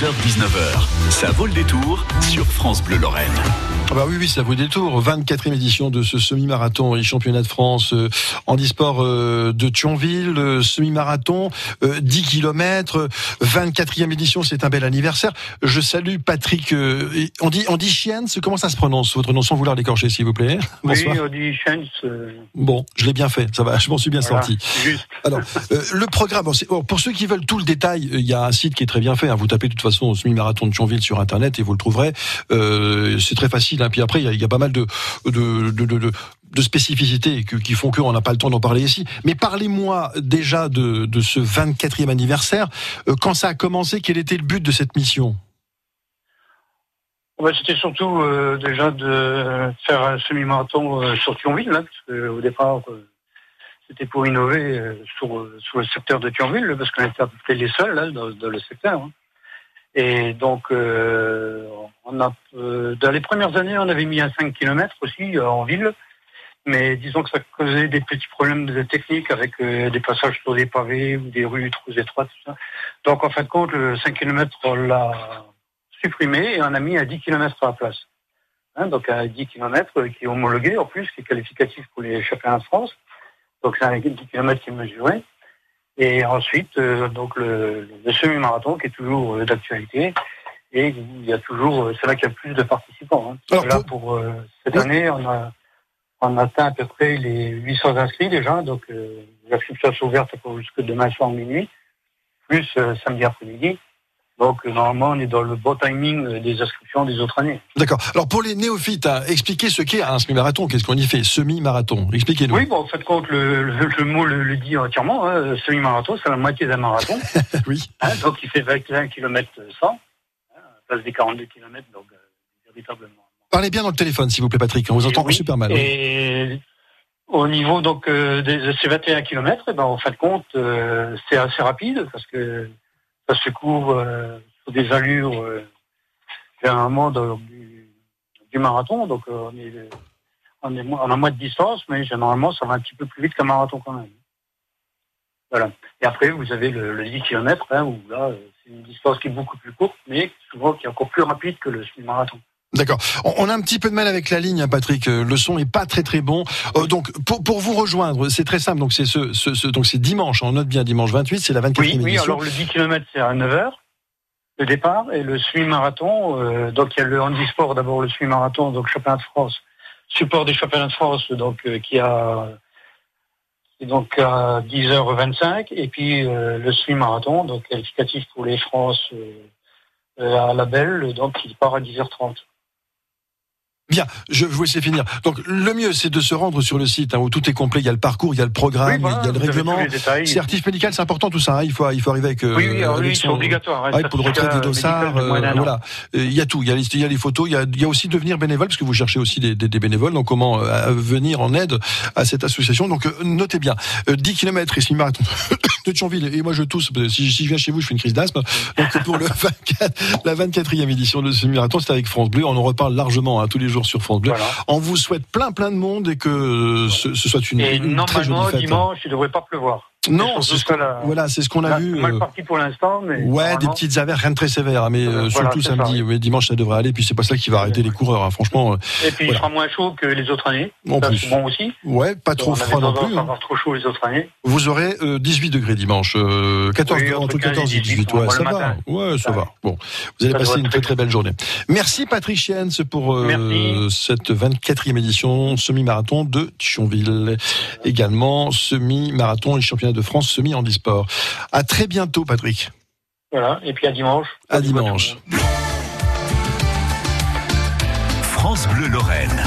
16h-19h, ça vaut le détour sur France Bleu Lorraine. Ah bah oui, oui, ça vaut le détour. 24e édition de ce semi-marathon et championnat de France euh, en e-sport euh, de Thionville, euh, semi-marathon, 10 km, 24e édition, c'est un bel anniversaire. Je salue Patrick, on dit, on dit Chiens, comment ça se prononce votre nom sans vouloir l'écorcher s'il vous plaît? Bonsoir. Oui, on dit Chiens. Bon, je l'ai bien fait, ça va, je m'en suis bien sorti. Juste. Alors, le programme, bon, pour ceux qui veulent tout le détail, il y a un site qui est très bien fait. Hein. Vous tapez de toute façon semi-marathon de Thionville sur Internet et vous le trouverez. c'est très facile Hein. Puis après, il y, a pas mal de, spécificités qui font qu'on n'a pas le temps d'en parler ici. Mais parlez-moi déjà de, ce 24e anniversaire. Euh, quand ça a commencé, quel était le but de cette mission? Oh, bah, C'était surtout euh, déjà de faire un semi-marathon euh, sur Thionville, hein, qu'au départ, c'était pour innover sur, le secteur de Thionville, parce qu'on était les seuls dans, le secteur. Hein. Et donc, euh, on a, euh, dans les premières années, on avait mis un 5 km aussi euh, en ville. Mais disons que ça causait des petits problèmes de technique avec des passages sur des pavés ou des rues trop étroites, tout ça. Donc, en fin de compte, le 5 km, on l'a supprimé et on a mis à 10 km à la place. Hein, donc, à 10 km qui est homologué, en plus, qui est qualificatif pour les championnats de France. Donc, c'est un 10 km qui est mesuré. Et ensuite, euh, donc le, semi-marathon qui est toujours euh, d'actualité. Et il y a toujours, euh, c'est là qu'il y a plus de participants. Hein. là, pour cette année, on a, on a atteint à peu près les 800 inscrits déjà. Donc, les inscriptions sont ouvertes jusque demain soir minuit, plus samedi après-midi. Donc normalement, on est dans le bon timing euh, des inscriptions des autres années. D'accord. Alors pour les néophytes, hein, expliquez ce qu'est un semi-marathon. Qu'est-ce qu'on y fait? Semi-marathon. Expliquez-nous. Oui, bon, en fait, compte, le, le, mot le, dit entièrement. Hein. Semi-marathon, c'est la moitié d'un marathon. oui. Hein, donc il fait 21 km 100, hein, à place des 42 km, donc euh, véritablement. Parlez bien dans le téléphone, s'il vous plaît, Patrick. On vous entend super mal. Et au niveau donc euh, de ces 21 km, eh ben, en fin de compte, c'est assez rapide parce que ça se couvre euh, sur des allures euh, généralement du, du, marathon. Donc euh, on, est, on, est, on a moins de distance, mais généralement ça va un petit peu plus vite qu'un marathon quand même. Voilà. Et après, vous avez le, 10 km, hein, où là, c'est une distance qui est beaucoup plus courte, mais souvent qui est encore plus rapide que le marathon. D'accord. On a un petit peu de mal avec la ligne, hein, Patrick. Euh, le son est pas très très bon. Euh, donc pour, pour vous rejoindre, c'est très simple. Donc c'est ce, ce, donc c'est dimanche. On note bien dimanche 28, c'est la 24e oui, édition. Oui, alors le 10 km c'est à 9h le départ et le semi-marathon. Euh, donc il y a le handisport d'abord, le semi-marathon, donc championnat de France, support des championnats de France, donc qui a donc à 10h25 et puis le semi-marathon, donc qualificatif pour les France à la belle, donc qui part à 10h30. Bien, je vous laisse finir. Donc le mieux, c'est de se rendre sur le site hein, où tout est complet. Il y a le parcours, il y a le programme, il y a le règlement. Certif médical, c'est important tout ça. Hein. Il faut, il faut arriver avec. Euh, oui, oui, oui c'est obligatoire. Hein, pour le retrait des dossards, euh, voilà. Il y a tout. Il y a, il y a les photos. Il y a, il y a aussi devenir bénévole parce que vous cherchez aussi des, des, des bénévoles. Donc comment euh, venir en aide à cette association. Donc notez bien. 10 km ici marathon de Thionville. Et moi je tousse. Si, si, je viens chez vous, je fais une crise d'asthme. Donc pour le 24, la 24e édition de ce marathon, c'est avec France Bleu. On en reparle largement tous les jours sur France Bleu. On vous souhaite plein plein de monde et que ce, soit une, une très jolie fête. dimanche, il ne devrait pas pleuvoir. Non, c'est ce voilà, c'est ce qu'on a vu. Mal euh, parti pour l'instant, mais ouais, des petites averses, rien de très sévère, mais euh, surtout samedi, mais dimanche ça devrait aller. Puis c'est pas ça qui va arrêter les coureurs, hein, franchement. Euh, et puis il sera moins chaud que les autres années. En plus. Bon aussi. Ouais, pas trop froid non plus. Hein. Avoir trop chaud les autres années. Vous aurez 18 degrés dimanche, 14 entre 14 et 18. Ouais, ça va. Ouais, ça va. Bon, vous allez passer une très très belle journée. Merci Patrick Chiens pour cette 24e édition semi-marathon de Thionville. Également semi-marathon et championnat de France semi-handisport. À très bientôt, Patrick. Voilà, et puis à dimanche. À dimanche. France Bleu Lorraine.